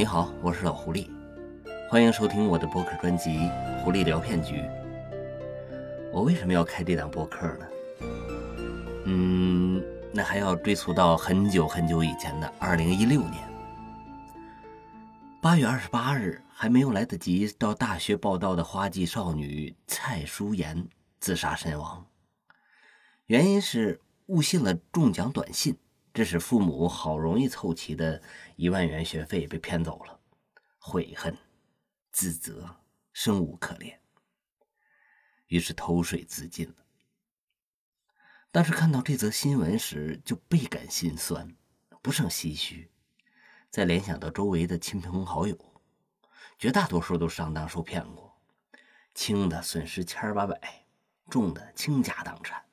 你好，我是老狐狸，欢迎收听我的播客专辑《狐狸聊骗局》。我为什么要开这档播客呢？嗯，那还要追溯到很久很久以前的二零一六年八月二十八日，还没有来得及到大学报道的花季少女蔡淑妍自杀身亡，原因是误信了中奖短信。这使父母好容易凑齐的一万元学费被骗走了，悔恨、自责，生无可恋，于是投水自尽了。当时看到这则新闻时，就倍感心酸，不胜唏嘘。再联想到周围的亲朋好友，绝大多数都上当受骗过，轻的损失千儿八百，重的倾家荡产，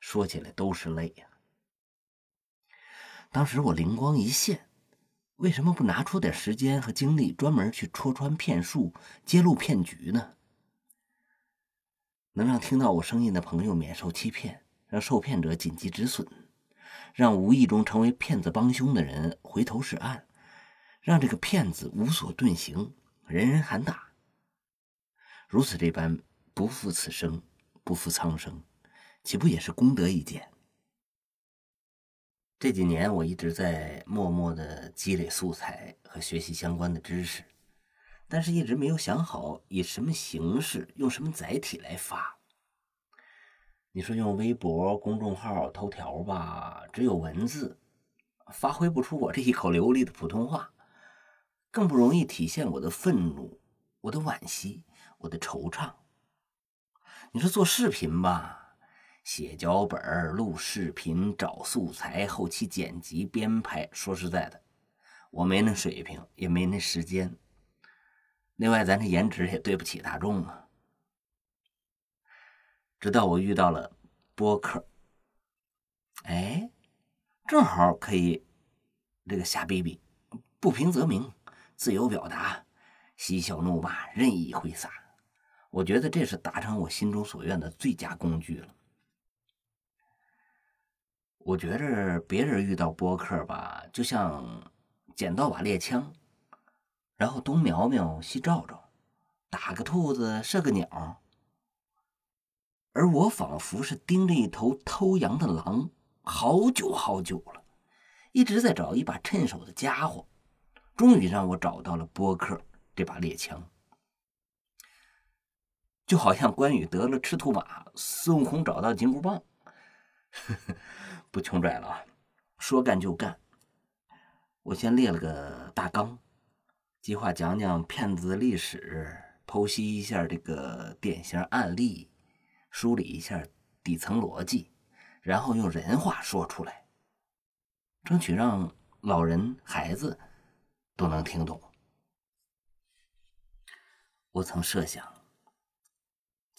说起来都是泪呀。当时我灵光一现，为什么不拿出点时间和精力，专门去戳穿骗术、揭露骗局呢？能让听到我声音的朋友免受欺骗，让受骗者紧急止损，让无意中成为骗子帮凶的人回头是岸，让这个骗子无所遁形，人人喊打。如此这般，不负此生，不负苍生，岂不也是功德一件？这几年我一直在默默的积累素材和学习相关的知识，但是一直没有想好以什么形式、用什么载体来发。你说用微博、公众号、头条吧，只有文字，发挥不出我这一口流利的普通话，更不容易体现我的愤怒、我的惋惜、我的惆怅。你说做视频吧？写脚本、录视频、找素材、后期剪辑、编排。说实在的，我没那水平，也没那时间。另外，咱这颜值也对不起大众啊。直到我遇到了播客，哎，正好可以这个瞎逼逼，不平则鸣，自由表达，嬉笑怒骂，任意挥洒。我觉得这是达成我心中所愿的最佳工具了。我觉着别人遇到播客吧，就像捡到把猎枪，然后东瞄瞄西照照，打个兔子射个鸟，而我仿佛是盯着一头偷羊的狼，好久好久了，一直在找一把趁手的家伙，终于让我找到了播客这把猎枪，就好像关羽得了赤兔马，孙悟空找到金箍棒。不穷拽了啊！说干就干。我先列了个大纲，计划讲讲骗子的历史，剖析一下这个典型案例，梳理一下底层逻辑，然后用人话说出来，争取让老人、孩子都能听懂。我曾设想，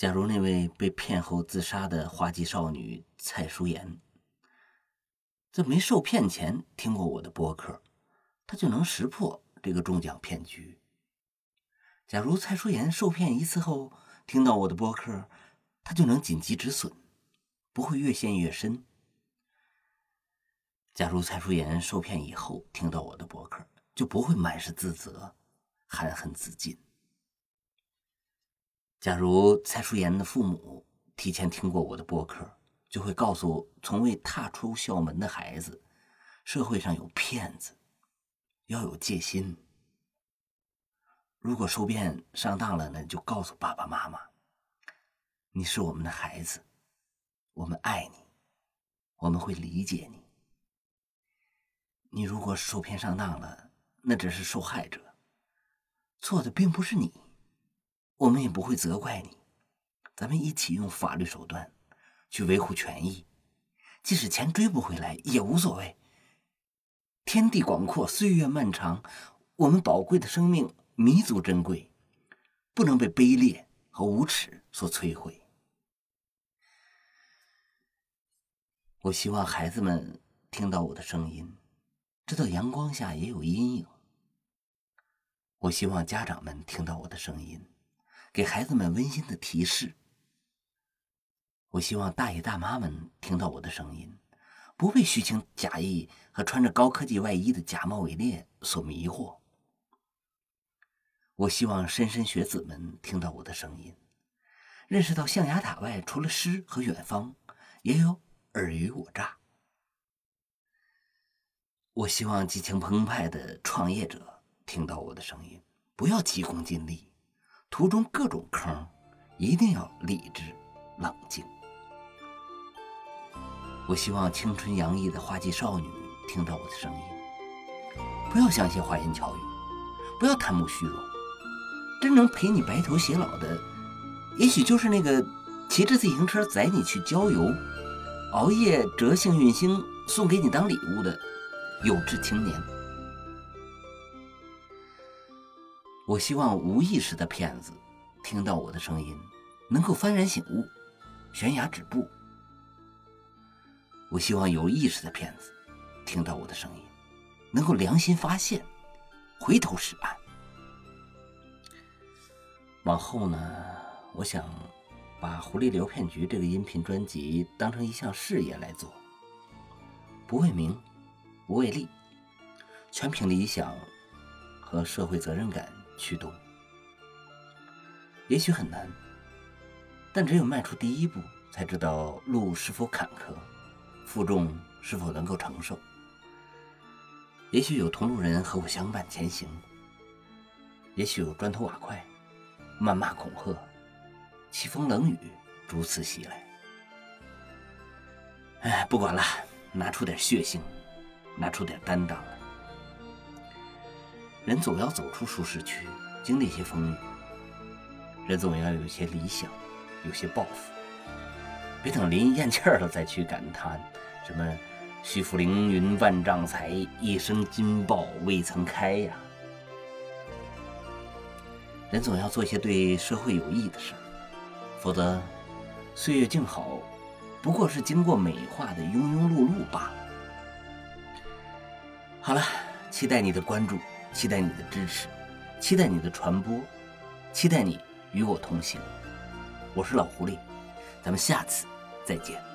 假如那位被骗后自杀的花季少女蔡淑妍。在没受骗前听过我的播客，他就能识破这个中奖骗局。假如蔡淑妍受骗一次后听到我的播客，他就能紧急止损，不会越陷越深。假如蔡淑妍受骗以后听到我的播客，就不会满是自责、含恨自尽。假如蔡淑妍的父母提前听过我的播客。就会告诉从未踏出校门的孩子，社会上有骗子，要有戒心。如果受骗上当了，那就告诉爸爸妈妈，你是我们的孩子，我们爱你，我们会理解你。你如果受骗上当了，那只是受害者，错的并不是你，我们也不会责怪你，咱们一起用法律手段。去维护权益，即使钱追不回来也无所谓。天地广阔，岁月漫长，我们宝贵的生命弥足珍贵，不能被卑劣和无耻所摧毁。我希望孩子们听到我的声音，知道阳光下也有阴影。我希望家长们听到我的声音，给孩子们温馨的提示。我希望大爷大妈们听到我的声音，不被虚情假意和穿着高科技外衣的假冒伪劣所迷惑。我希望莘莘学子们听到我的声音，认识到象牙塔外除了诗和远方，也有尔虞我诈。我希望激情澎湃的创业者听到我的声音，不要急功近利，途中各种坑，一定要理智冷静。我希望青春洋溢的花季少女听到我的声音，不要相信花言巧语，不要贪慕虚荣，真能陪你白头偕老的，也许就是那个骑着自行车载你去郊游，熬夜折幸运星送给你当礼物的有志青年。我希望无意识的骗子听到我的声音，能够幡然醒悟，悬崖止步。我希望有意识的骗子听到我的声音，能够良心发现，回头是岸。往后呢，我想把《狐狸聊骗局》这个音频专辑当成一项事业来做，不为名，不为利，全凭理想和社会责任感驱动。也许很难，但只有迈出第一步，才知道路是否坎坷。负重是否能够承受？也许有同路人和我相伴前行，也许有砖头瓦块、谩骂恐吓、凄风冷雨逐次袭来。哎，不管了，拿出点血性，拿出点担当。人总要走出舒适区，经历些风雨。人总要有一些理想，有些抱负。别等临咽气儿了再去感叹，什么“须负凌云万丈才，一生金报未曾开”呀。人总要做一些对社会有益的事儿，否则岁月静好，不过是经过美化的庸庸碌碌罢了。好了，期待你的关注，期待你的支持，期待你的传播，期待你与我同行。我是老狐狸，咱们下次。再见。